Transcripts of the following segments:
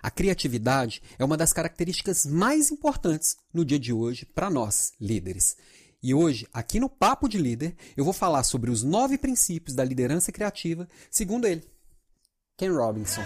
A criatividade é uma das características mais importantes no dia de hoje para nós, líderes. E hoje, aqui no Papo de Líder, eu vou falar sobre os nove princípios da liderança criativa, segundo ele, Ken Robinson.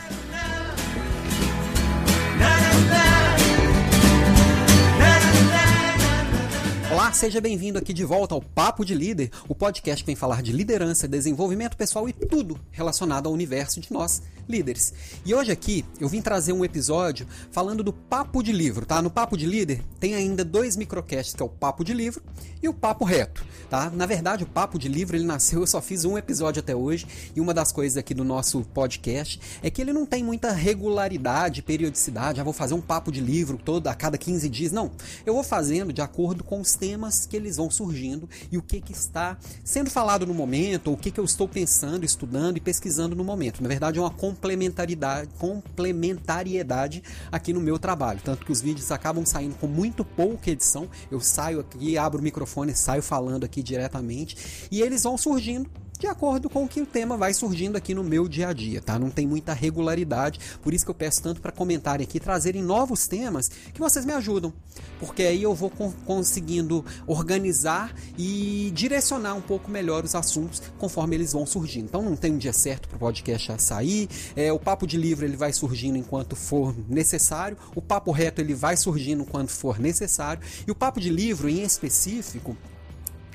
Olá, seja bem-vindo aqui de volta ao Papo de Líder, o podcast que vem falar de liderança, desenvolvimento pessoal e tudo relacionado ao universo de nós, líderes. E hoje aqui eu vim trazer um episódio falando do Papo de Livro, tá? No Papo de Líder tem ainda dois microcasts, que é o Papo de Livro e o Papo Reto, tá? Na verdade, o Papo de Livro ele nasceu, eu só fiz um episódio até hoje, e uma das coisas aqui do nosso podcast é que ele não tem muita regularidade, periodicidade, ah, vou fazer um papo de livro todo a cada 15 dias, não. Eu vou fazendo de acordo com os temas que eles vão surgindo e o que, que está sendo falado no momento, ou o que, que eu estou pensando, estudando e pesquisando no momento. Na verdade, é uma complementaridade, complementariedade aqui no meu trabalho. Tanto que os vídeos acabam saindo com muito pouca edição. Eu saio aqui, abro o microfone, saio falando aqui diretamente e eles vão surgindo de acordo com o que o tema vai surgindo aqui no meu dia a dia, tá? Não tem muita regularidade, por isso que eu peço tanto para comentarem aqui, trazerem novos temas que vocês me ajudam, porque aí eu vou conseguindo organizar e direcionar um pouco melhor os assuntos conforme eles vão surgindo. Então não tem um dia certo para o podcast sair, é, o papo de livro ele vai surgindo enquanto for necessário, o papo reto ele vai surgindo enquanto for necessário, e o papo de livro em específico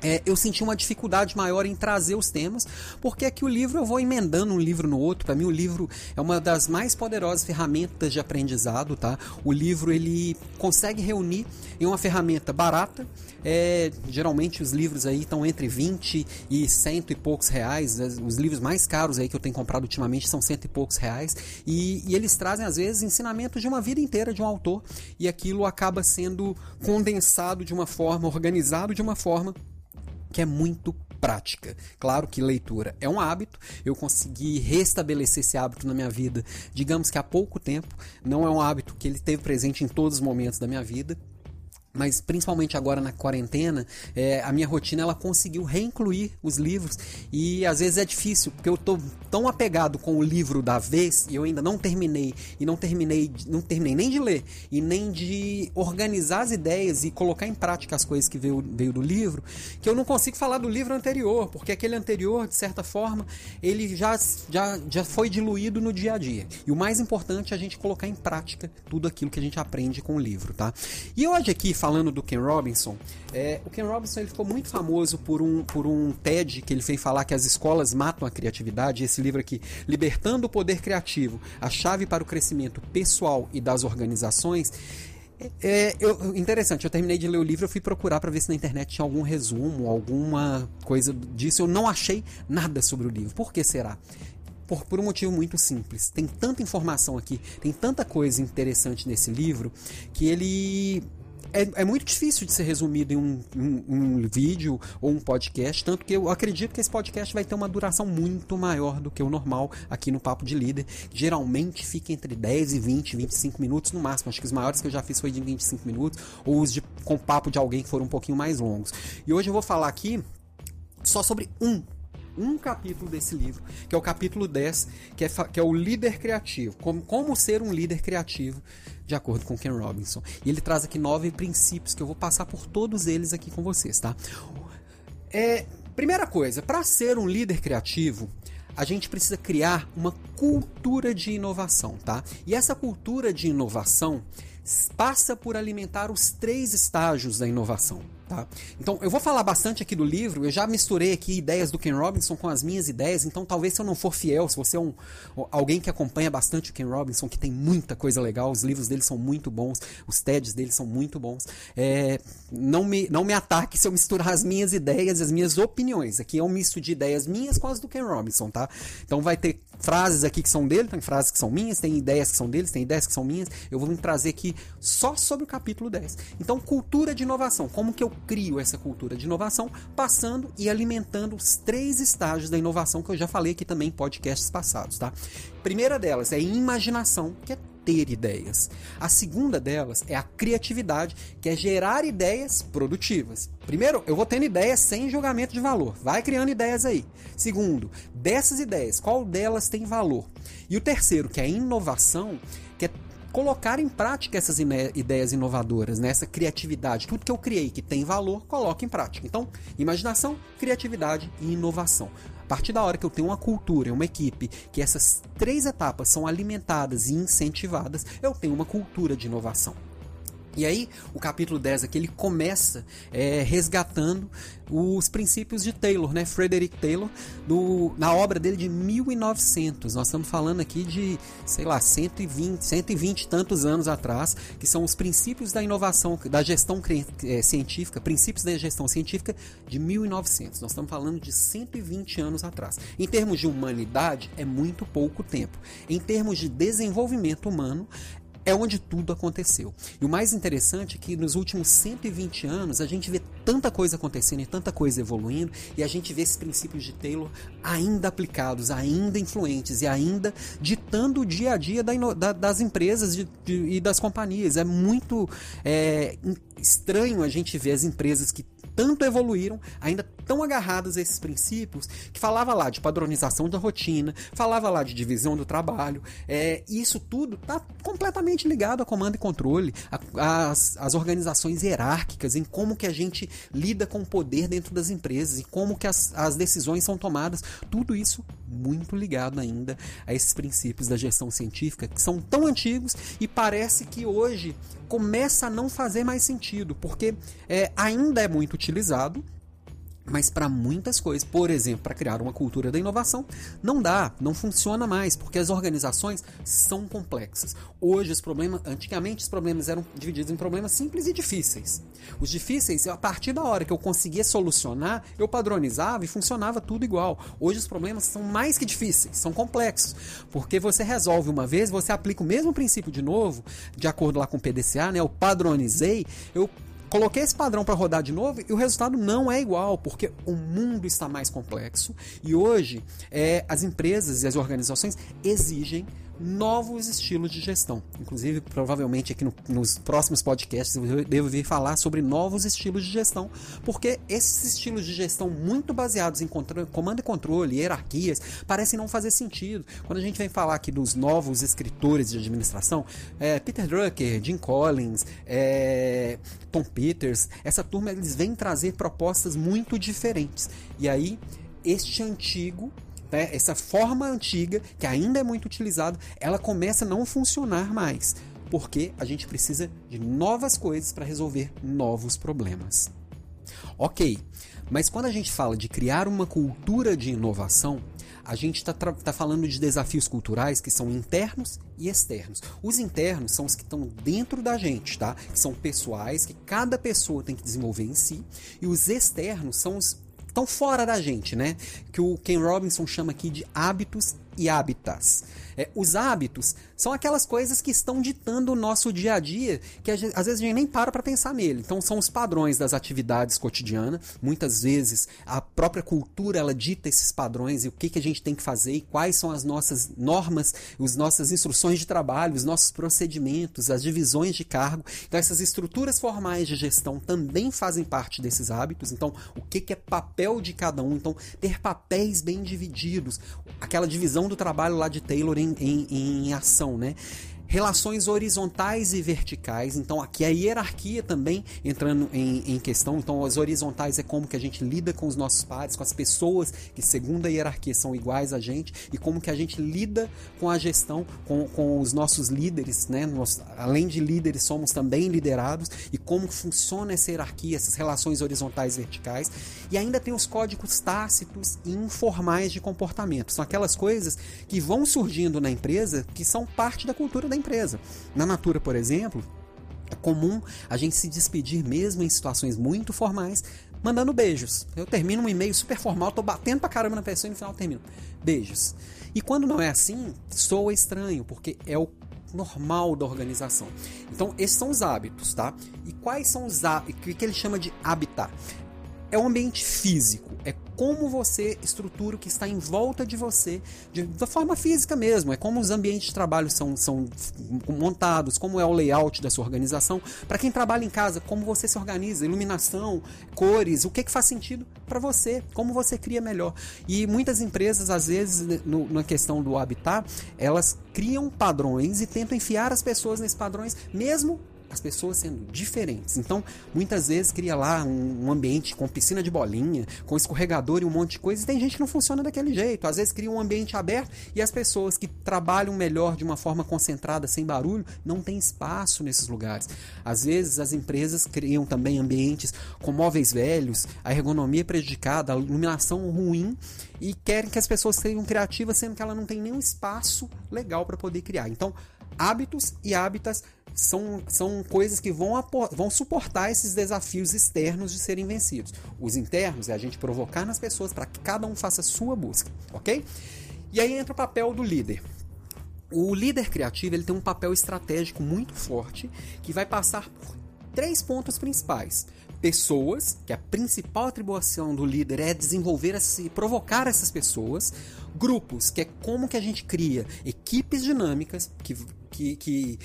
é, eu senti uma dificuldade maior em trazer os temas, porque aqui o livro eu vou emendando um livro no outro. Para mim, o livro é uma das mais poderosas ferramentas de aprendizado, tá? O livro ele consegue reunir em uma ferramenta barata. É, geralmente os livros aí estão entre 20 e cento e poucos reais. Os livros mais caros aí que eu tenho comprado ultimamente são cento e poucos reais. E, e eles trazem, às vezes, ensinamentos de uma vida inteira de um autor. E aquilo acaba sendo condensado de uma forma, organizado de uma forma que é muito prática. Claro que leitura é um hábito, eu consegui restabelecer esse hábito na minha vida, digamos que há pouco tempo, não é um hábito que ele teve presente em todos os momentos da minha vida, mas principalmente agora na quarentena, é, a minha rotina ela conseguiu reincluir os livros e às vezes é difícil porque eu tô tão apegado com o livro da vez e eu ainda não terminei e não terminei, não terminei nem de ler e nem de organizar as ideias e colocar em prática as coisas que veio, veio do livro, que eu não consigo falar do livro anterior, porque aquele anterior, de certa forma, ele já, já, já foi diluído no dia a dia. E o mais importante é a gente colocar em prática tudo aquilo que a gente aprende com o livro, tá? E hoje aqui do Ken Robinson, é, o Ken Robinson ele ficou muito famoso por um, por um TED que ele fez falar que as escolas matam a criatividade. Esse livro aqui, Libertando o Poder Criativo, a chave para o crescimento pessoal e das organizações. É, eu, interessante, eu terminei de ler o livro, eu fui procurar para ver se na internet tinha algum resumo, alguma coisa disso. Eu não achei nada sobre o livro. Por que será? Por, por, um motivo muito simples. Tem tanta informação aqui, tem tanta coisa interessante nesse livro, que ele é, é, muito difícil de ser resumido em um, um, um, vídeo ou um podcast, tanto que eu acredito que esse podcast vai ter uma duração muito maior do que o normal aqui no Papo de Líder. Geralmente fica entre 10 e 20, 25 minutos no máximo. Acho que os maiores que eu já fiz foi de 25 minutos, ou os de, com papo de alguém que foram um pouquinho mais longos. E hoje eu vou falar aqui só sobre um um capítulo desse livro, que é o capítulo 10, que é, que é o líder criativo. Como, como ser um líder criativo, de acordo com Ken Robinson. E ele traz aqui nove princípios que eu vou passar por todos eles aqui com vocês, tá? É, primeira coisa, para ser um líder criativo, a gente precisa criar uma cultura de inovação, tá? E essa cultura de inovação passa por alimentar os três estágios da inovação. Tá? Então, eu vou falar bastante aqui do livro. Eu já misturei aqui ideias do Ken Robinson com as minhas ideias. Então, talvez se eu não for fiel, se você é um, alguém que acompanha bastante o Ken Robinson, que tem muita coisa legal, os livros dele são muito bons, os TEDs dele são muito bons. É, não, me, não me ataque se eu misturar as minhas ideias, as minhas opiniões. Aqui é um misto de ideias minhas com as do Ken Robinson, tá? Então, vai ter frases aqui que são dele, tem frases que são minhas, tem ideias que são deles, tem ideias que são minhas. Eu vou me trazer aqui só sobre o capítulo 10. Então, cultura de inovação. Como que eu crio essa cultura de inovação, passando e alimentando os três estágios da inovação que eu já falei aqui também em podcasts passados, tá? Primeira delas é imaginação, que é ter ideias. A segunda delas é a criatividade, que é gerar ideias produtivas. Primeiro, eu vou tendo ideias sem julgamento de valor. Vai criando ideias aí. Segundo, dessas ideias, qual delas tem valor? E o terceiro, que é a inovação, que é colocar em prática essas ideias inovadoras, né? essa criatividade. Tudo que eu criei que tem valor, coloque em prática. Então, imaginação, criatividade e inovação. Partir da hora que eu tenho uma cultura, uma equipe, que essas três etapas são alimentadas e incentivadas, eu tenho uma cultura de inovação. E aí, o capítulo 10 aqui, ele começa é, resgatando os princípios de Taylor, né? Frederick Taylor, do, na obra dele de 1900. Nós estamos falando aqui de, sei lá, 120, 120 e tantos anos atrás, que são os princípios da inovação, da gestão é, científica, princípios da gestão científica de 1900. Nós estamos falando de 120 anos atrás. Em termos de humanidade, é muito pouco tempo. Em termos de desenvolvimento humano, é onde tudo aconteceu. E o mais interessante é que nos últimos 120 anos a gente vê tanta coisa acontecendo e tanta coisa evoluindo, e a gente vê esses princípios de Taylor ainda aplicados, ainda influentes e ainda ditando o dia a dia da, da, das empresas de, de, e das companhias. É muito é, estranho a gente ver as empresas que tanto evoluíram, ainda tão agarradas a esses princípios, que falava lá de padronização da rotina, falava lá de divisão do trabalho. É, isso tudo está completamente ligado a comando e controle, as, as organizações hierárquicas, em como que a gente lida com o poder dentro das empresas e como que as, as decisões são tomadas. Tudo isso muito ligado ainda a esses princípios da gestão científica, que são tão antigos e parece que hoje começa a não fazer mais sentido, porque é, ainda é muito utilizado, mas para muitas coisas, por exemplo, para criar uma cultura da inovação, não dá, não funciona mais, porque as organizações são complexas. Hoje os problemas, antigamente os problemas eram divididos em problemas simples e difíceis. Os difíceis, a partir da hora que eu conseguia solucionar, eu padronizava e funcionava tudo igual. Hoje os problemas são mais que difíceis, são complexos, porque você resolve uma vez, você aplica o mesmo princípio de novo, de acordo lá com o PDCA, né? Eu padronizei, eu Coloquei esse padrão para rodar de novo e o resultado não é igual, porque o mundo está mais complexo. E hoje é, as empresas e as organizações exigem novos estilos de gestão. Inclusive, provavelmente aqui no, nos próximos podcasts eu devo vir falar sobre novos estilos de gestão, porque esses estilos de gestão muito baseados em comando e controle, hierarquias, parecem não fazer sentido. Quando a gente vem falar aqui dos novos escritores de administração, é, Peter Drucker, Jim Collins, é, Tom Peters, essa turma eles vêm trazer propostas muito diferentes. E aí, este antigo né, essa forma antiga, que ainda é muito utilizada, ela começa a não funcionar mais, porque a gente precisa de novas coisas para resolver novos problemas. Ok, mas quando a gente fala de criar uma cultura de inovação, a gente está tá falando de desafios culturais que são internos e externos. Os internos são os que estão dentro da gente, tá? Que são pessoais, que cada pessoa tem que desenvolver em si. E os externos são os estão fora da gente, né? Que o Ken Robinson chama aqui de hábitos e hábitats. É, os hábitos são aquelas coisas que estão ditando o nosso dia a dia, que às vezes a gente nem para para pensar nele. Então são os padrões das atividades cotidianas. Muitas vezes a própria cultura ela dita esses padrões e o que, que a gente tem que fazer e quais são as nossas normas, as nossas instruções de trabalho, os nossos procedimentos, as divisões de cargo. Então essas estruturas formais de gestão também fazem parte desses hábitos. Então o que, que é papel de cada um? Então ter papéis bem divididos, aquela divisão do trabalho lá de Taylor em, em, em ação, né? Relações horizontais e verticais. Então aqui a hierarquia também entrando em, em, questão. Então as horizontais é como que a gente lida com os nossos pares, com as pessoas que segundo a hierarquia são iguais a gente e como que a gente lida com a gestão, com, com os nossos líderes, né? Além de líderes somos também liderados e como funciona essa hierarquia, essas relações horizontais e verticais. E ainda tem os códigos tácitos e informais de comportamento. São aquelas coisas que vão surgindo na empresa que são parte da cultura da empresa. Na Natura, por exemplo, é comum a gente se despedir mesmo em situações muito formais, mandando beijos. Eu termino um e-mail super formal, tô batendo pra caramba na pessoa e no final termino. Beijos. E quando não é assim, soa estranho, porque é o normal da organização. Então, esses são os hábitos, tá? E quais são os hábitos? O que ele chama de habitat? É o ambiente físico, é como você estrutura o que está em volta de você, de, da forma física mesmo. É como os ambientes de trabalho são, são montados, como é o layout da sua organização. Para quem trabalha em casa, como você se organiza, iluminação, cores, o que, que faz sentido para você, como você cria melhor. E muitas empresas, às vezes, no, na questão do habitat, elas criam padrões e tentam enfiar as pessoas nesses padrões, mesmo as pessoas sendo diferentes. Então, muitas vezes cria lá um, um, ambiente com piscina de bolinha, com escorregador e um monte de coisa, e tem gente que não funciona daquele jeito. Às vezes cria um ambiente aberto e as pessoas que trabalham melhor de uma forma concentrada, sem barulho, não tem espaço nesses lugares. Às vezes as empresas criam também ambientes com móveis velhos, a ergonomia prejudicada, a iluminação ruim e querem que as pessoas sejam criativas, sendo que ela não tem nenhum espaço legal para poder criar. Então, hábitos e hábitats são, são coisas que vão, vão suportar esses desafios externos de serem vencidos. Os internos é a gente provocar nas pessoas para que cada um faça a sua busca, ok? E aí entra o papel do líder. O líder criativo ele tem um papel estratégico muito forte que vai passar por três pontos principais. Pessoas, que a principal atribuição do líder é desenvolver e provocar essas pessoas. Grupos, que é como que a gente cria equipes dinâmicas que, que, que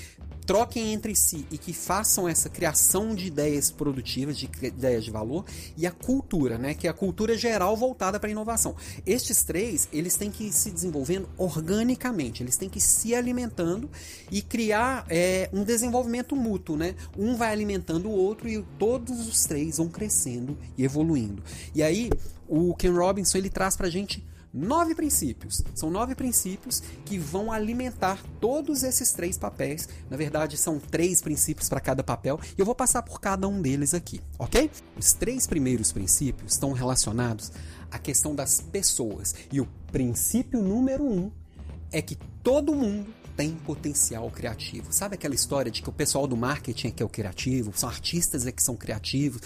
troquem entre si e que façam essa criação de ideias produtivas, de ideias de valor, e a cultura, né, que é a cultura geral voltada para a inovação. Estes três, eles têm que ir se desenvolvendo organicamente, eles têm que ir se alimentando e criar é, um desenvolvimento mútuo, né? Um vai alimentando o outro e todos os três vão crescendo e evoluindo. E aí, o Ken Robinson ele traz para a gente nove princípios. São nove princípios que vão alimentar todos esses três papéis. Na verdade, são três princípios para cada papel e eu vou passar por cada um deles aqui, ok? Os três primeiros princípios estão relacionados à questão das pessoas. E o princípio número um é que todo mundo tem potencial criativo. Sabe aquela história de que o pessoal do marketing é que é o criativo, são artistas é que são criativos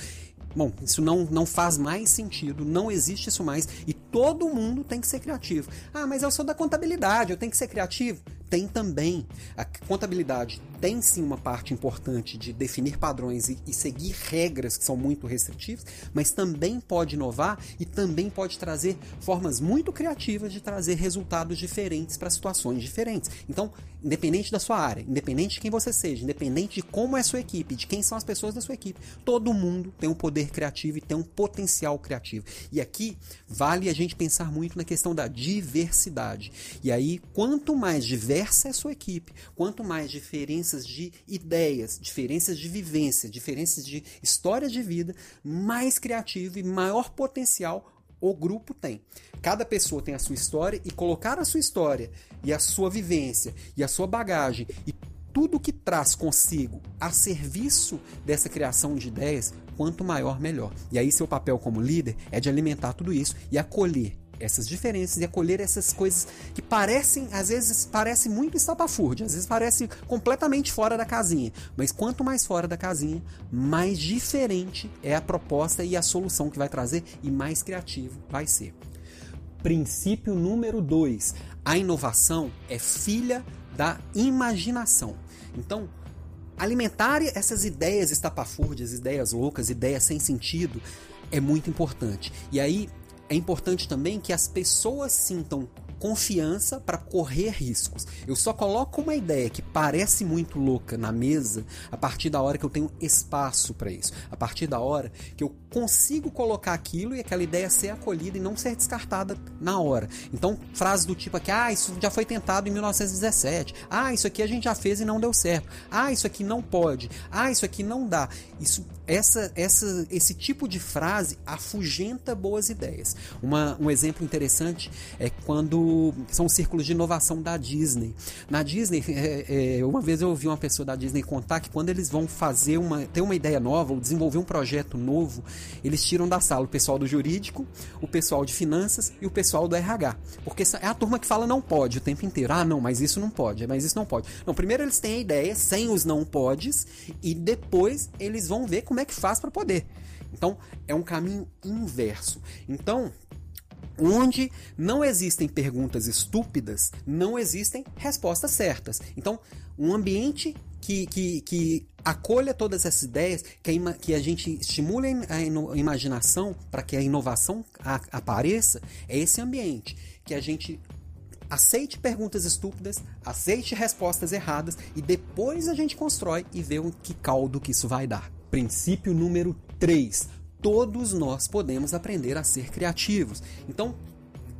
Bom, isso não, não faz mais sentido, não existe isso mais e todo mundo tem que ser criativo. Ah, mas eu sou da contabilidade, eu tenho que ser criativo? Tem também. A contabilidade tem sim uma parte importante de definir padrões e, e, seguir regras que são muito restritivas, mas também pode inovar e também pode trazer formas muito criativas de trazer resultados diferentes para situações diferentes. Então, independente da sua área, independente de quem você seja, independente de como é a sua equipe, de quem são as pessoas da sua equipe, todo mundo tem um poder criativo e tem um potencial criativo. E aqui vale a gente pensar muito na questão da diversidade. E aí, quanto mais diversa é a sua equipe, quanto mais diferença diferenças de ideias, diferenças de vivência, diferenças de história de vida, mais criativo e maior potencial o grupo tem. Cada pessoa tem a sua história e colocar a sua história e a sua vivência e a sua bagagem e tudo que traz consigo a serviço dessa criação de ideias, quanto maior, melhor. E aí, seu papel como líder é de alimentar tudo isso e acolher essas diferenças e acolher essas coisas que parecem, às vezes, parece muito estapafúrdia, às vezes parece completamente fora da casinha. Mas quanto mais fora da casinha, mais diferente é a proposta e a solução que vai trazer e mais criativo vai ser. Princípio número 2: a inovação é filha da imaginação. Então, alimentar essas ideias estapafúrdias, ideias loucas, ideias sem sentido, é muito importante. E aí é importante também que as pessoas sintam confiança para correr riscos. Eu só coloco uma ideia que parece muito louca na mesa a partir da hora que eu tenho espaço para isso. A partir da hora que eu consigo colocar aquilo e aquela ideia ser acolhida e não ser descartada na hora. Então, frases do tipo aqui, ah, isso já foi tentado em 1917. Ah, isso aqui a gente já fez e não deu certo. Ah, isso aqui não pode. Ah, isso aqui não dá. Isso essa, essa, esse tipo de frase afugenta boas ideias. Uma, um exemplo interessante é quando são os círculos de inovação da Disney. Na Disney, é, é, uma vez eu ouvi uma pessoa da Disney contar que quando eles vão fazer uma, ter uma ideia nova ou desenvolver um projeto novo, eles tiram da sala o pessoal do jurídico, o pessoal de finanças e o pessoal do RH. Porque é a turma que fala não pode o tempo inteiro. Ah, não, mas isso não pode, mas isso não pode. Não, primeiro eles têm a ideia sem os não podes e depois eles vão ver como é que faz para poder. Então, é um caminho inverso. Então, onde não existem perguntas estúpidas, não existem respostas certas. Então, um ambiente que, que, que acolha todas essas ideias, que a, que a gente estimule a imaginação para que a inovação a, apareça, é esse ambiente. Que a gente aceite perguntas estúpidas, aceite respostas erradas e depois a gente constrói e vê o que caldo que isso vai dar. Princípio número 3. Todos nós podemos aprender a ser criativos. Então,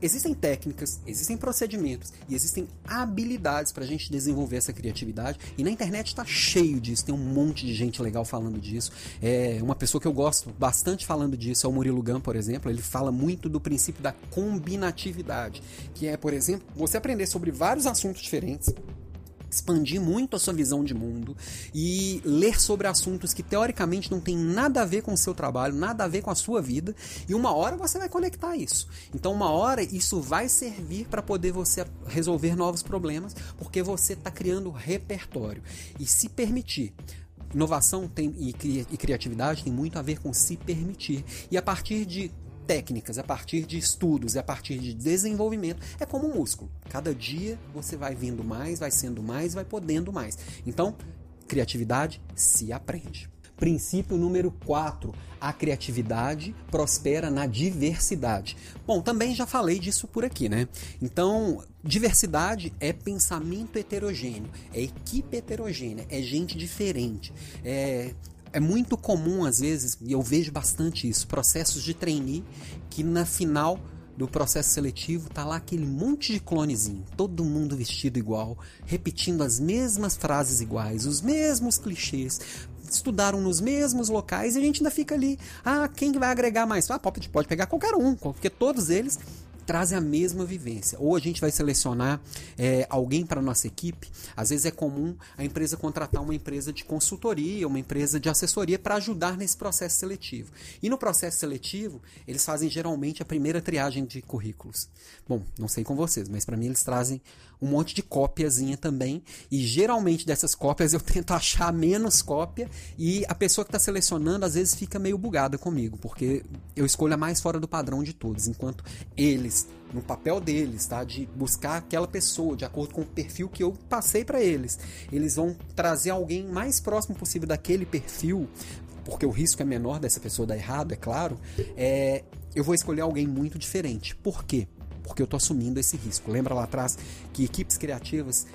Existem técnicas, existem procedimentos e existem habilidades para a gente desenvolver essa criatividade. E na internet está cheio disso, tem um monte de gente legal falando disso. É uma pessoa que eu gosto bastante falando disso é o Murilo Gun, por exemplo. Ele fala muito do princípio da combinatividade, que é, por exemplo, você aprender sobre vários assuntos diferentes expandir muito a sua visão de mundo e ler sobre assuntos que teoricamente não tem nada a ver com o seu trabalho, nada a ver com a sua vida, e uma hora você vai conectar isso. Então, uma hora isso vai servir para poder você resolver novos problemas, porque você está criando repertório. E se permitir inovação tem, e, e, criatividade tem muito a ver com se permitir. E a partir de técnicas, a partir de estudos e a partir de desenvolvimento, é como um músculo. Cada dia você vai vindo mais, vai sendo mais, vai podendo mais. Então, criatividade se aprende. Princípio número 4. A criatividade prospera na diversidade. Bom, também já falei disso por aqui, né? Então, diversidade é pensamento heterogêneo, é equipe heterogênea, é gente diferente, é é muito comum, às vezes, e eu vejo bastante isso, processos de trainee que na final do processo seletivo tá lá aquele monte de clonezinho, todo mundo vestido igual, repetindo as mesmas frases iguais, os mesmos clichês, estudaram nos mesmos locais e a gente ainda fica ali, ah, quem vai agregar mais? Ah, pode, pode pegar qualquer um, porque todos eles trazem a mesma vivência. Ou a gente vai selecionar é, alguém para nossa equipe. Às vezes é comum a empresa contratar uma empresa de consultoria, uma empresa de assessoria para ajudar nesse processo seletivo. E no processo seletivo, eles fazem geralmente a primeira triagem de currículos. Bom, não sei com vocês, mas para mim eles trazem um monte de cópiazinha também. E geralmente dessas cópias eu tento achar menos cópia e a pessoa que está selecionando às vezes fica meio bugada comigo, porque eu escolho a mais fora do padrão de todos, enquanto eles no papel deles, tá? De buscar aquela pessoa de acordo com o perfil que eu passei para eles. Eles vão trazer alguém mais próximo possível daquele perfil, porque o risco é menor dessa pessoa dar errado, é claro. É, eu vou escolher alguém muito diferente. Por quê? Porque eu estou assumindo esse risco. Lembra lá atrás que equipes criativas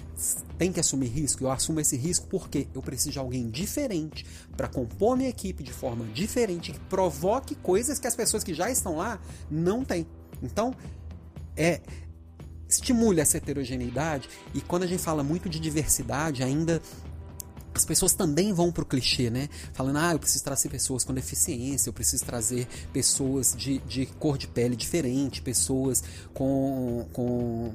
têm que assumir risco? Eu assumo esse risco porque eu preciso de alguém diferente para compor minha equipe de forma diferente, que provoque coisas que as pessoas que já estão lá não têm. Então, é estimule essa heterogeneidade e quando a gente fala muito de diversidade, ainda as pessoas também vão pro clichê, né? Falando, ah, eu preciso trazer pessoas com deficiência, eu preciso trazer pessoas de, de cor de pele diferente, pessoas com, com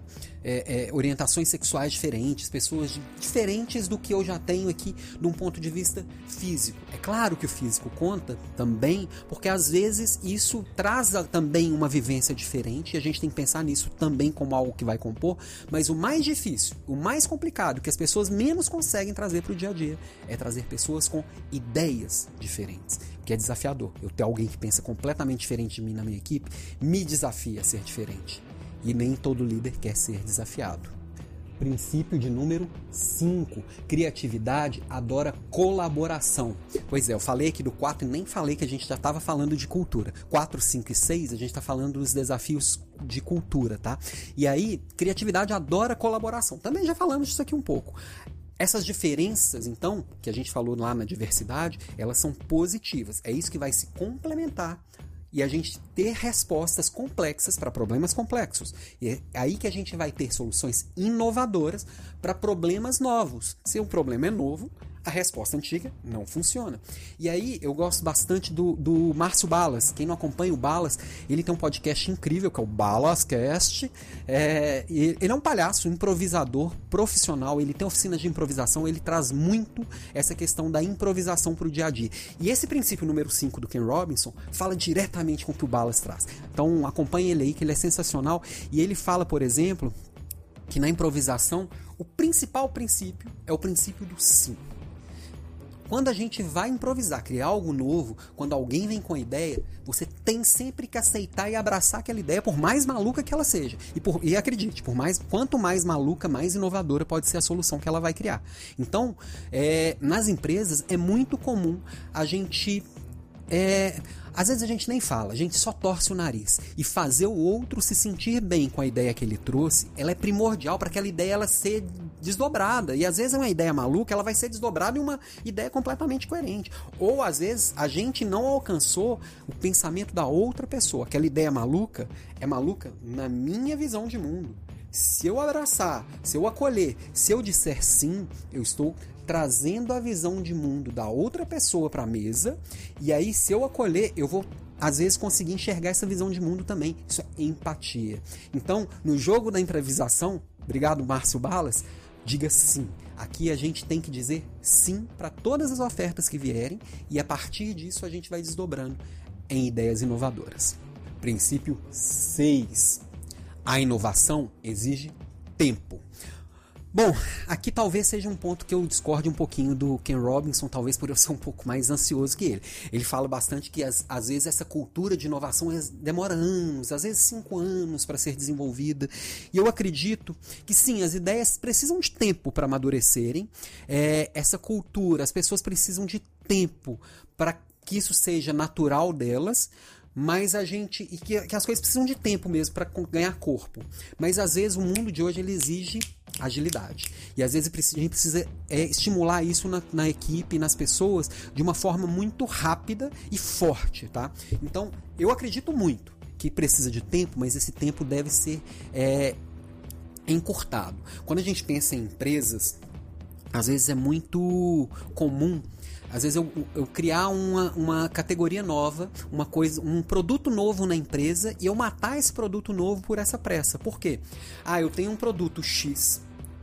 é, é, orientações sexuais diferentes, pessoas de, diferentes do que eu já tenho aqui de um ponto de vista físico. É claro que o físico conta também, porque às vezes isso traz também uma vivência diferente e a gente tem que pensar nisso também como algo que vai compor, mas o mais difícil, o mais complicado, que as pessoas menos conseguem trazer para o dia a dia é trazer pessoas com ideias diferentes, que é desafiador. Eu ter alguém que pensa completamente diferente de mim na minha equipe me desafia a ser diferente. E nem todo líder quer ser desafiado. Princípio de número 5. Criatividade adora colaboração. Pois é, eu falei aqui do 4 e nem falei que a gente já estava falando de cultura. 4, 5 e 6, a gente está falando dos desafios de cultura, tá? E aí, criatividade adora colaboração. Também já falamos disso aqui um pouco. Essas diferenças, então, que a gente falou lá na diversidade, elas são positivas. É isso que vai se complementar e a gente ter respostas complexas para problemas complexos. E é aí que a gente vai ter soluções inovadoras para problemas novos. Se o problema é novo, a resposta antiga não funciona. E aí eu gosto bastante do, do Márcio Balas. Quem não acompanha o Balas, ele tem um podcast incrível que é o Balascast. É, ele é um palhaço, improvisador, profissional. Ele tem oficinas de improvisação. Ele traz muito essa questão da improvisação para o dia a dia. E esse princípio número 5 do Ken Robinson fala diretamente com o que o Balas traz. Então acompanhe ele aí, que ele é sensacional. E ele fala, por exemplo, que na improvisação o principal princípio é o princípio do sim quando a gente vai improvisar, criar algo novo, quando alguém vem com a ideia, você tem sempre que aceitar e abraçar aquela ideia, por mais maluca que ela seja. E, por, e acredite, por mais quanto mais maluca, mais inovadora pode ser a solução que ela vai criar. Então, é, nas empresas é muito comum a gente é, às vezes a gente nem fala, a gente só torce o nariz. E fazer o outro se sentir bem com a ideia que ele trouxe, ela é primordial para aquela ideia ela ser desdobrada. E às vezes é uma ideia maluca, ela vai ser desdobrada em uma ideia completamente coerente. Ou às vezes a gente não alcançou o pensamento da outra pessoa. Aquela ideia maluca é maluca na minha visão de mundo. Se eu abraçar, se eu acolher, se eu disser sim, eu estou trazendo a visão de mundo da outra pessoa para a mesa, e aí se eu acolher, eu vou às vezes conseguir enxergar essa visão de mundo também. Isso é empatia. Então, no jogo da improvisação, obrigado Márcio Balas, diga sim. Aqui a gente tem que dizer sim para todas as ofertas que vierem e a partir disso a gente vai desdobrando em ideias inovadoras. Princípio 6. A inovação exige tempo. Bom, aqui talvez seja um ponto que eu discorde um pouquinho do Ken Robinson, talvez por eu ser um pouco mais ansioso que ele. Ele fala bastante que às, às vezes essa cultura de inovação demora anos, às vezes cinco anos para ser desenvolvida. E eu acredito que sim, as ideias precisam de tempo para amadurecerem. É, essa cultura, as pessoas precisam de tempo para que isso seja natural delas mas a gente e que, que as coisas precisam de tempo mesmo para ganhar corpo. Mas às vezes o mundo de hoje ele exige agilidade. E às vezes a gente precisa é, estimular isso na, na equipe, nas pessoas, de uma forma muito rápida e forte, tá? Então, eu acredito muito que precisa de tempo, mas esse tempo deve ser é, encurtado. Quando a gente pensa em empresas, às vezes é muito comum às vezes eu, eu criar uma, uma categoria nova, uma coisa, um produto novo na empresa e eu matar esse produto novo por essa pressa. Por quê? Ah, eu tenho um produto X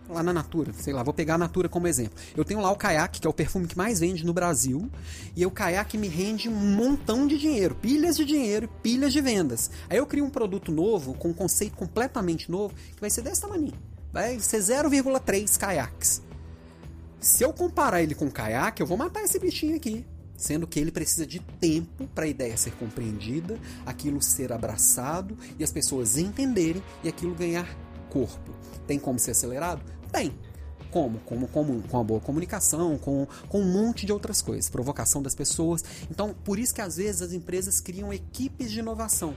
lá na Natura, sei lá, vou pegar a Natura como exemplo. Eu tenho lá o caiaque, que é o perfume que mais vende no Brasil, e o caiaque me rende um montão de dinheiro, pilhas de dinheiro, pilhas de vendas. Aí eu crio um produto novo, com um conceito completamente novo, que vai ser desse tamanho. Vai ser 0,3 caiaques. Se eu comparar ele com o caiaque, eu vou matar esse bichinho aqui. Sendo que ele precisa de tempo para a ideia ser compreendida, aquilo ser abraçado e as pessoas entenderem e aquilo ganhar corpo. Tem como ser acelerado? Como? Como, como com a boa comunicação, com, com um monte de outras coisas, provocação das pessoas. Então, por isso que às vezes as empresas criam equipes de inovação,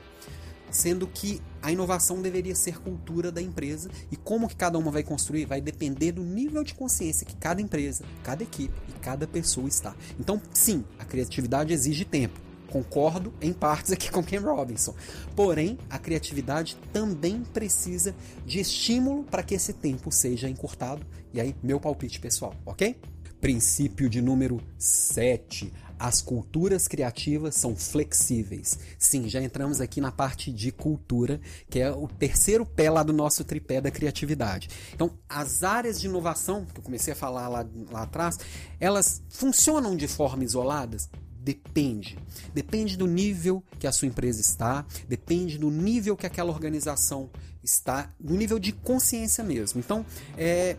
sendo que a inovação deveria ser cultura da empresa e como que cada uma vai construir vai depender do nível de consciência que cada empresa, cada equipe e cada pessoa está. Então, sim, a criatividade exige tempo. Concordo em partes aqui com Ken Robinson. Porém, a criatividade também precisa de estímulo para que esse tempo seja encurtado. E aí, meu palpite pessoal, ok? Princípio de número 7. As culturas criativas são flexíveis. Sim, já entramos aqui na parte de cultura, que é o terceiro pé lá do nosso tripé da criatividade. Então, as áreas de inovação, que eu comecei a falar lá, lá atrás, elas funcionam de forma isoladas? Depende. Depende do nível que a sua empresa está, depende do nível que aquela organização está, do nível de consciência mesmo. Então, é,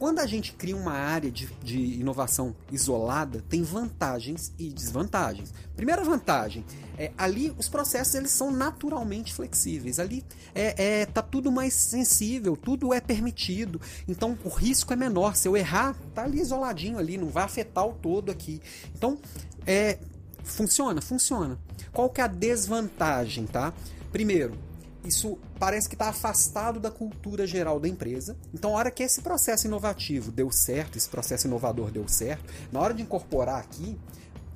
quando a gente cria uma área de, de, inovação isolada, tem vantagens e desvantagens. Primeira vantagem é ali os processos eles são naturalmente flexíveis. Ali é, é tá tudo mais sensível, tudo é permitido. Então o risco é menor. Se eu errar, tá ali isoladinho ali, não vai afetar o todo aqui. Então é funciona, funciona. Qual que é a desvantagem, tá? Primeiro, isso parece que está afastado da cultura geral da empresa. Então, a hora que esse processo inovativo deu certo, esse processo inovador deu certo, na hora de incorporar aqui,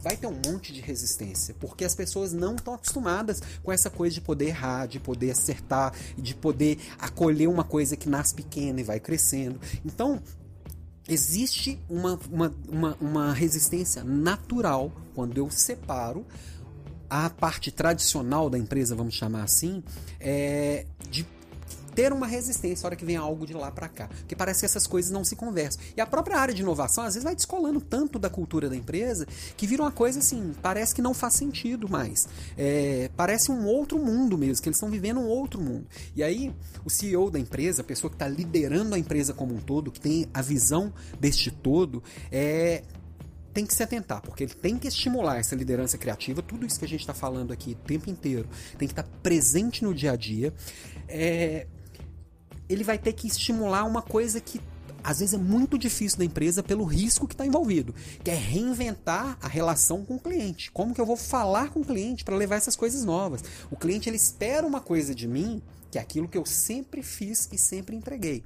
vai ter um monte de resistência, porque as pessoas não estão acostumadas com essa coisa de poder errar, de poder acertar, de poder acolher uma coisa que nasce pequena e vai crescendo. Então, existe uma, uma, uma, uma resistência natural quando eu separo a parte tradicional da empresa, vamos chamar assim, é de ter uma resistência na hora que vem algo de lá para cá. Porque parece que essas coisas não se conversam. E a própria área de inovação, às vezes, vai descolando tanto da cultura da empresa que vira uma coisa assim, parece que não faz sentido mais. É, parece um outro mundo mesmo, que eles estão vivendo um outro mundo. E aí, o CEO da empresa, a pessoa que está liderando a empresa como um todo, que tem a visão deste todo, é tem que se atentar, porque ele tem que estimular essa liderança criativa, tudo isso que a gente está falando aqui o tempo inteiro, tem que estar tá presente no dia a dia. É, ele vai ter que estimular uma coisa que às vezes é muito difícil da empresa pelo risco que está envolvido, que é reinventar a relação com o cliente. Como que eu vou falar com o cliente para levar essas coisas novas? O cliente ele espera uma coisa de mim, que é aquilo que eu sempre fiz e sempre entreguei.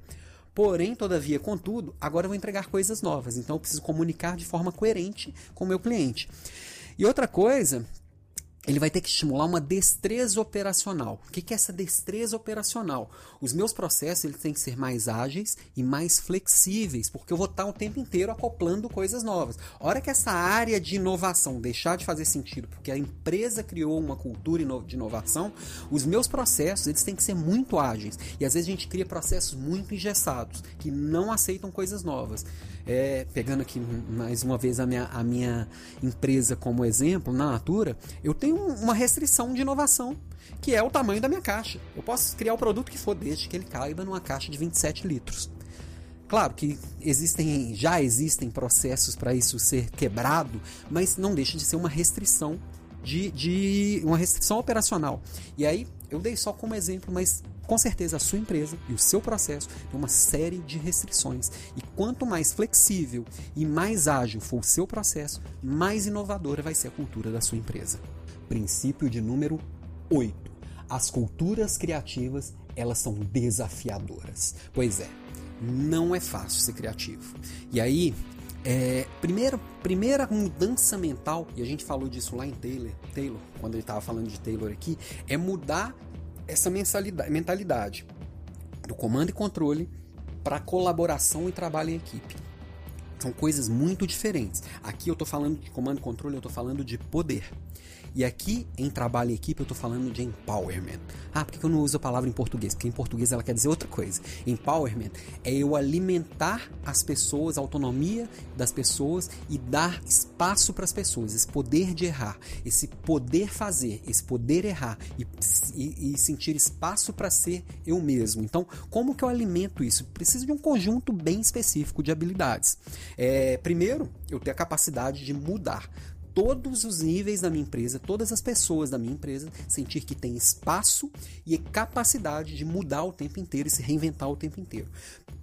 Porém, todavia, contudo, agora eu vou entregar coisas novas. Então eu preciso comunicar de forma coerente com o meu cliente. E outra coisa ele vai ter que estimular uma destreza operacional. O que é essa destreza operacional? Os meus processos eles têm que ser mais ágeis e mais flexíveis, porque eu vou estar o tempo inteiro acoplando coisas novas. A hora que essa área de inovação deixar de fazer sentido, porque a empresa criou uma cultura de inovação, os meus processos eles têm que ser muito ágeis. E às vezes a gente cria processos muito engessados, que não aceitam coisas novas. É, pegando aqui mais uma vez a minha, a minha empresa como exemplo, na Natura, eu tenho uma restrição de inovação, que é o tamanho da minha caixa. Eu posso criar o produto que for, desde que ele caiba numa caixa de 27 litros. Claro que existem, já existem processos para isso ser quebrado, mas não deixa de ser uma restrição de, de uma restrição operacional. E aí eu dei só como exemplo, mas com certeza a sua empresa e o seu processo tem uma série de restrições. E quanto mais flexível e mais ágil for o seu processo, mais inovadora vai ser a cultura da sua empresa. Princípio de número 8. As culturas criativas, elas são desafiadoras. Pois é, não é fácil ser criativo. E aí, é, primeira, primeira mudança mental, e a gente falou disso lá em Taylor, Taylor quando ele estava falando de Taylor aqui, é mudar essa mentalidade do comando e controle para colaboração e trabalho em equipe. São coisas muito diferentes. Aqui eu estou falando de comando e controle, eu estou falando de poder. E aqui, em trabalho em equipe, eu estou falando de empowerment. Ah, por que eu não uso a palavra em português? Porque em português ela quer dizer outra coisa. Empowerment é eu alimentar as pessoas, a autonomia das pessoas e dar espaço para as pessoas, esse poder de errar, esse poder fazer, esse poder errar e, e, e sentir espaço para ser eu mesmo. Então, como que eu alimento isso? Preciso de um conjunto bem específico de habilidades. É, primeiro, eu ter a capacidade de mudar todos os níveis da minha empresa, todas as pessoas da minha empresa, sentir que tem espaço e capacidade de mudar o tempo inteiro e se reinventar o tempo inteiro.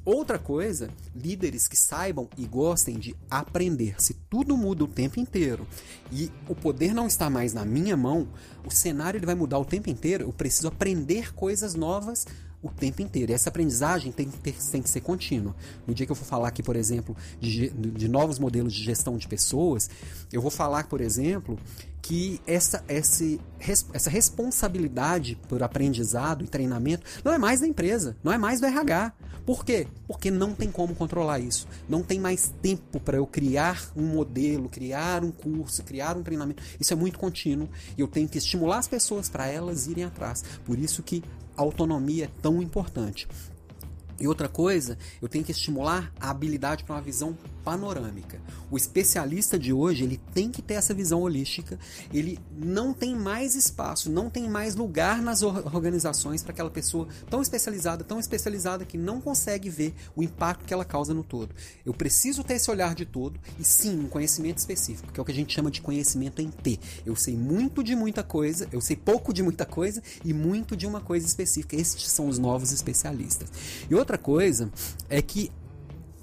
Outra coisa, líderes que saibam e gostem de aprender. Se tudo muda o tempo inteiro e o poder não está mais na minha mão, o cenário ele vai mudar o tempo inteiro. Eu preciso aprender coisas novas o tempo inteiro. E essa aprendizagem tem, tem, tem que ser contínua. No dia que eu for falar aqui, por exemplo, de, de novos modelos de gestão de pessoas, eu vou falar, por exemplo, que essa, essa, essa responsabilidade por aprendizado e treinamento não é mais da empresa, não é mais do RH. Por quê? Porque não tem como controlar isso. Não tem mais tempo para eu criar um modelo, criar um curso, criar um treinamento. Isso é muito contínuo e eu tenho que estimular as pessoas para elas irem atrás. Por isso que autonomia é tão importante. E outra coisa, eu tenho que estimular a habilidade para uma visão panorâmica. O especialista de hoje, ele tem que ter essa visão holística. Ele não tem mais espaço, não tem mais lugar nas organizações para aquela pessoa tão especializada, tão especializada que não consegue ver o impacto que ela causa no todo. Eu preciso ter esse olhar de todo e sim, um conhecimento específico, que é o que a gente chama de conhecimento em T. Eu sei muito de muita coisa, eu sei pouco de muita coisa e muito de uma coisa específica. Esses são os novos especialistas. E outra coisa é que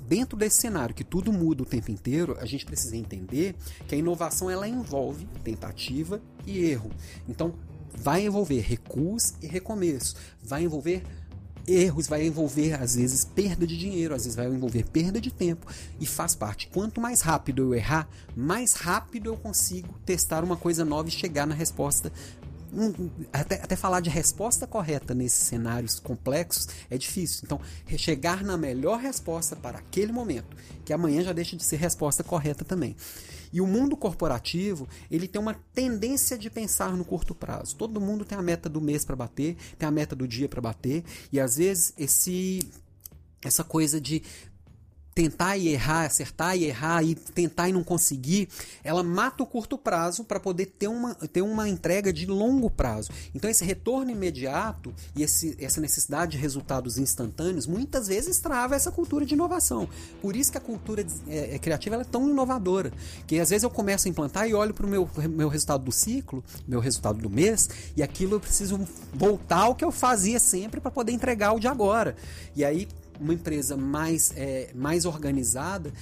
dentro desse cenário que tudo muda o tempo inteiro, a gente precisa entender que a inovação ela envolve tentativa e erro. Então, vai envolver recuos e recomeço, vai envolver erros, vai envolver às vezes perda de dinheiro, às vezes vai envolver perda de tempo e faz parte. Quanto mais rápido eu errar, mais rápido eu consigo testar uma coisa nova e chegar na resposta até, até falar de resposta correta nesses cenários complexos é difícil. Então, chegar na melhor resposta para aquele momento, que amanhã já deixa de ser resposta correta também. E o mundo corporativo, ele tem uma tendência de pensar no curto prazo. Todo mundo tem a meta do mês para bater, tem a meta do dia para bater, e às vezes esse essa coisa de tentar e errar, acertar e errar e tentar e não conseguir, ela mata o curto prazo para poder ter uma, ter uma entrega de longo prazo. Então esse retorno imediato e esse, essa necessidade de resultados instantâneos muitas vezes trava essa cultura de inovação. Por isso que a cultura é, é criativa é tão inovadora, que às vezes eu começo a implantar e olho para o meu, meu resultado do ciclo, meu resultado do mês, e aquilo eu preciso voltar ao que eu fazia sempre para poder entregar o de agora. E aí uma empresa mais, é, mais organizada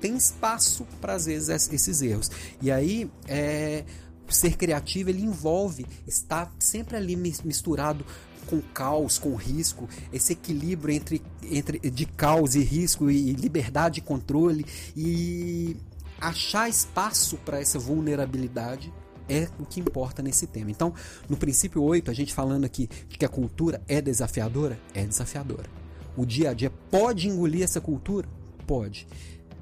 tem espaço para às vezes esses erros. E aí é, ser criativo ele envolve estar sempre ali misturado com caos, com risco, esse equilíbrio entre, entre de caos e risco e liberdade e controle e achar espaço para essa vulnerabilidade é o que importa nesse tema. Então, no princípio 8, a gente falando aqui de que a cultura é desafiadora, é desafiadora o dia a dia pode engolir essa cultura? Pode.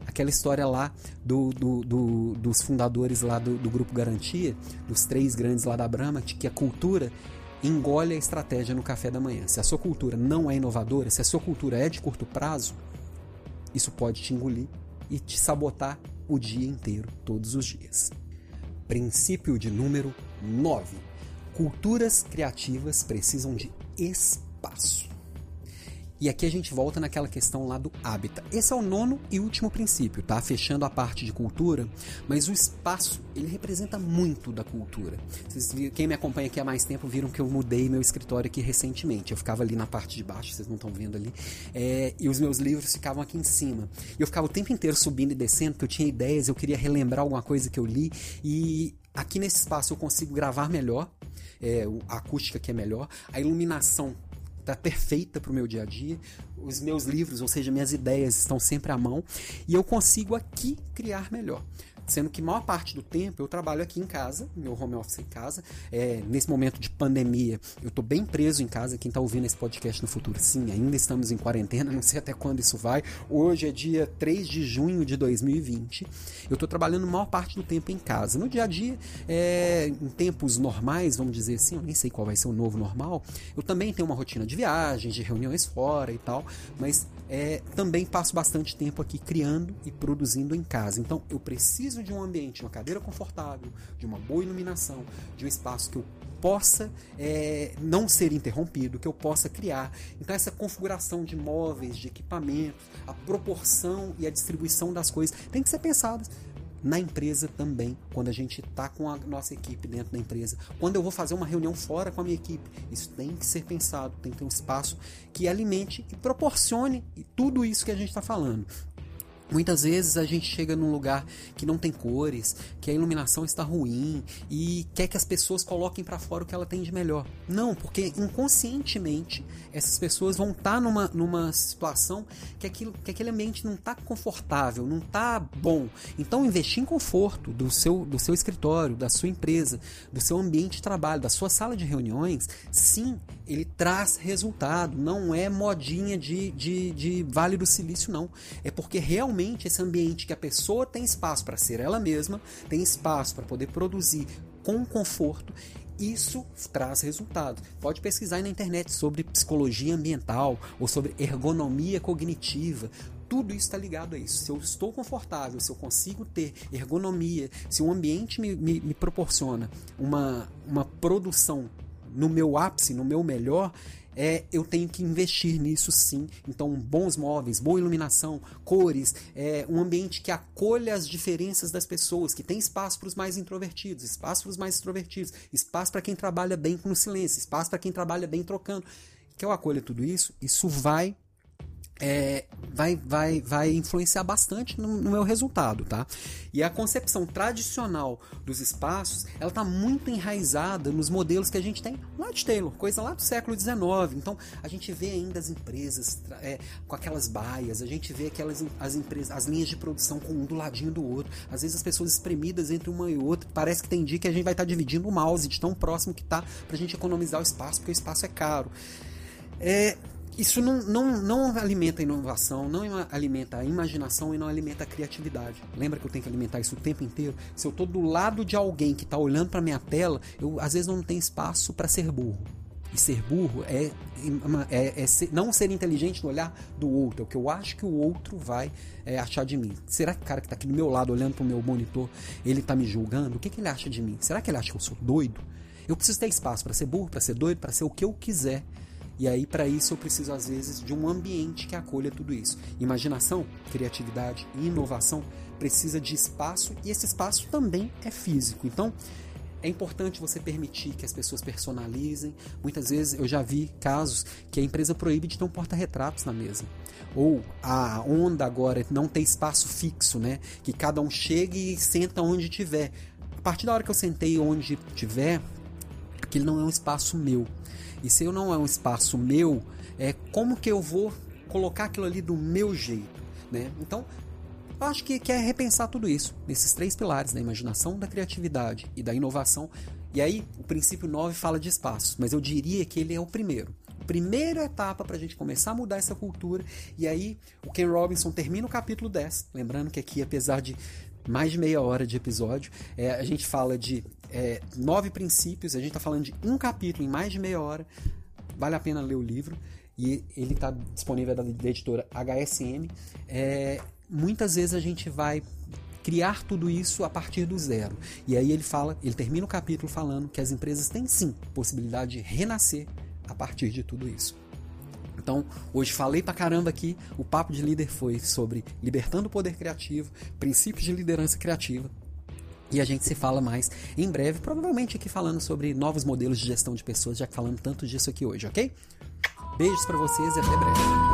Aquela história lá do, do, do dos fundadores lá do, Grupo Garantia, dos três grandes lá da Brahma, de que a cultura engole a estratégia no café da manhã. Se a sua cultura não é inovadora, se a sua cultura é de curto prazo, isso pode te engolir e te sabotar o dia inteiro, todos os dias. Princípio de número 9. Culturas criativas precisam de espaço. E aqui a gente volta naquela questão lá do hábitat. Esse é o nono e último princípio, tá? Fechando a parte de cultura, mas o espaço, ele representa muito da cultura. Vocês, quem me acompanha aqui há mais tempo viram que eu mudei meu escritório aqui recentemente. Eu ficava ali na parte de baixo, vocês não estão vendo ali, é, e os meus livros ficavam aqui em cima. E eu ficava o tempo inteiro subindo e descendo, porque eu tinha ideias, eu queria relembrar alguma coisa que eu li, e aqui nesse espaço eu consigo gravar melhor, é, a acústica aqui é melhor, a iluminação está perfeita para o meu dia a dia. Os meus livros, ou seja, minhas ideias estão sempre à mão e eu consigo aqui criar melhor sendo que maior parte do tempo eu trabalho aqui em casa, meu home office em casa. É, nesse momento de pandemia, eu estou bem preso em casa. Quem está ouvindo esse podcast no futuro, sim, ainda estamos em quarentena, não sei até quando isso vai. Hoje é dia 3 de junho de 2020. Eu estou trabalhando maior parte do tempo em casa. No dia a dia, é, em tempos normais, vamos dizer assim, eu nem sei qual vai ser o novo normal, eu também tenho uma rotina de viagens, de reuniões fora e tal, mas é, também passo bastante tempo aqui criando e produzindo em casa. Então eu preciso de um ambiente, uma cadeira confortável, de uma boa iluminação, de um espaço que eu possa é, não ser interrompido, que eu possa criar. Então essa configuração de móveis, de equipamentos, a proporção e a distribuição das coisas tem que ser pensadas na empresa também, quando a gente está com a nossa equipe dentro da empresa. Quando eu vou fazer uma reunião fora com a minha equipe, isso tem que ser pensado, tem que ter um espaço que alimente e proporcione tudo isso que a gente está falando. Muitas vezes a gente chega num lugar que não tem cores, que a iluminação está ruim e quer que as pessoas coloquem para fora o que ela tem de melhor. Não, porque inconscientemente essas pessoas vão estar tá numa, numa situação que, aquilo, que aquele ambiente não está confortável, não está bom. Então, investir em conforto do seu, do seu escritório, da sua empresa, do seu ambiente de trabalho, da sua sala de reuniões, sim, ele traz resultado. Não é modinha de, de, de Vale do Silício, não. É porque realmente realmente esse ambiente que a pessoa tem espaço para ser ela mesma, tem espaço para poder produzir com conforto, isso traz resultado. Pode pesquisar na internet sobre psicologia ambiental ou sobre ergonomia cognitiva. Tudo isso está ligado a isso. Se eu estou confortável, se eu consigo ter ergonomia, se o ambiente me, me, me proporciona uma, uma produção no meu ápice, no meu melhor, é, eu tenho que investir nisso sim. Então, bons móveis, boa iluminação, cores, é, um ambiente que acolha as diferenças das pessoas, que tem espaço para os mais introvertidos, espaço para os mais extrovertidos, espaço para quem trabalha bem no silêncio, espaço para quem trabalha bem trocando. Que eu acolha tudo isso, isso vai é, vai, vai, vai influenciar bastante no, no, meu resultado, tá? E a concepção tradicional dos espaços, ela está muito enraizada nos modelos que a gente tem lá de Taylor, coisa lá do século XIX. Então, a gente vê ainda as empresas é, com aquelas baias, a gente vê aquelas as empresas, as linhas de produção com um do ladinho do outro. Às vezes as pessoas espremidas entre uma e outra. Parece que tem dia que a gente vai estar tá dividindo o mouse de tão próximo que tá para a gente economizar o espaço, porque o espaço é caro. É, isso não, não, não alimenta a inovação, não alimenta a imaginação e não alimenta a criatividade. Lembra que eu tenho que alimentar isso o tempo inteiro? Se eu estou do lado de alguém que está olhando para minha tela, eu às vezes não tenho espaço para ser burro. E ser burro é, é, é ser, não ser inteligente no olhar do outro, é o que eu acho que o outro vai é, achar de mim. Será que o cara que está aqui do meu lado, olhando para o meu monitor, ele está me julgando? O que, que ele acha de mim? Será que ele acha que eu sou doido? Eu preciso ter espaço para ser burro, para ser doido, para ser o que eu quiser. E aí, para isso, eu preciso, às vezes, de um ambiente que acolha tudo isso. Imaginação, criatividade e inovação precisa de espaço e esse espaço também é físico. Então, é importante você permitir que as pessoas personalizem. Muitas vezes eu já vi casos que a empresa proíbe de ter um porta-retratos na mesa. Ou a onda agora não tem espaço fixo, né? Que cada um chegue e senta onde tiver. A partir da hora que eu sentei onde tiver, aquele não é um espaço meu. E se eu não é um espaço meu, é como que eu vou colocar aquilo ali do meu jeito, né? Então, eu acho que, que é repensar tudo isso, nesses três pilares, da imaginação, da criatividade e da inovação. E aí, o princípio 9 fala de espaço, mas eu diria que ele é o primeiro. Primeira etapa para a gente começar a mudar essa cultura. E aí, o Ken Robinson termina o capítulo 10. Lembrando que aqui, apesar de mais de meia hora de episódio, é, a gente fala de é, nove princípios, a gente está falando de um capítulo em mais de meia hora. Vale a pena ler o livro. E ele está disponível da, da editora HSM. É, muitas vezes a gente vai criar tudo isso a partir do zero. E aí ele fala, ele termina o capítulo falando que as empresas têm sim possibilidade de renascer a partir de tudo isso. Então, hoje falei pra caramba aqui, o papo de líder foi sobre libertando o poder criativo, princípios de liderança criativa. E a gente se fala mais em breve, provavelmente aqui falando sobre novos modelos de gestão de pessoas, já que falando tanto disso aqui hoje, ok? Beijos para vocês e até breve.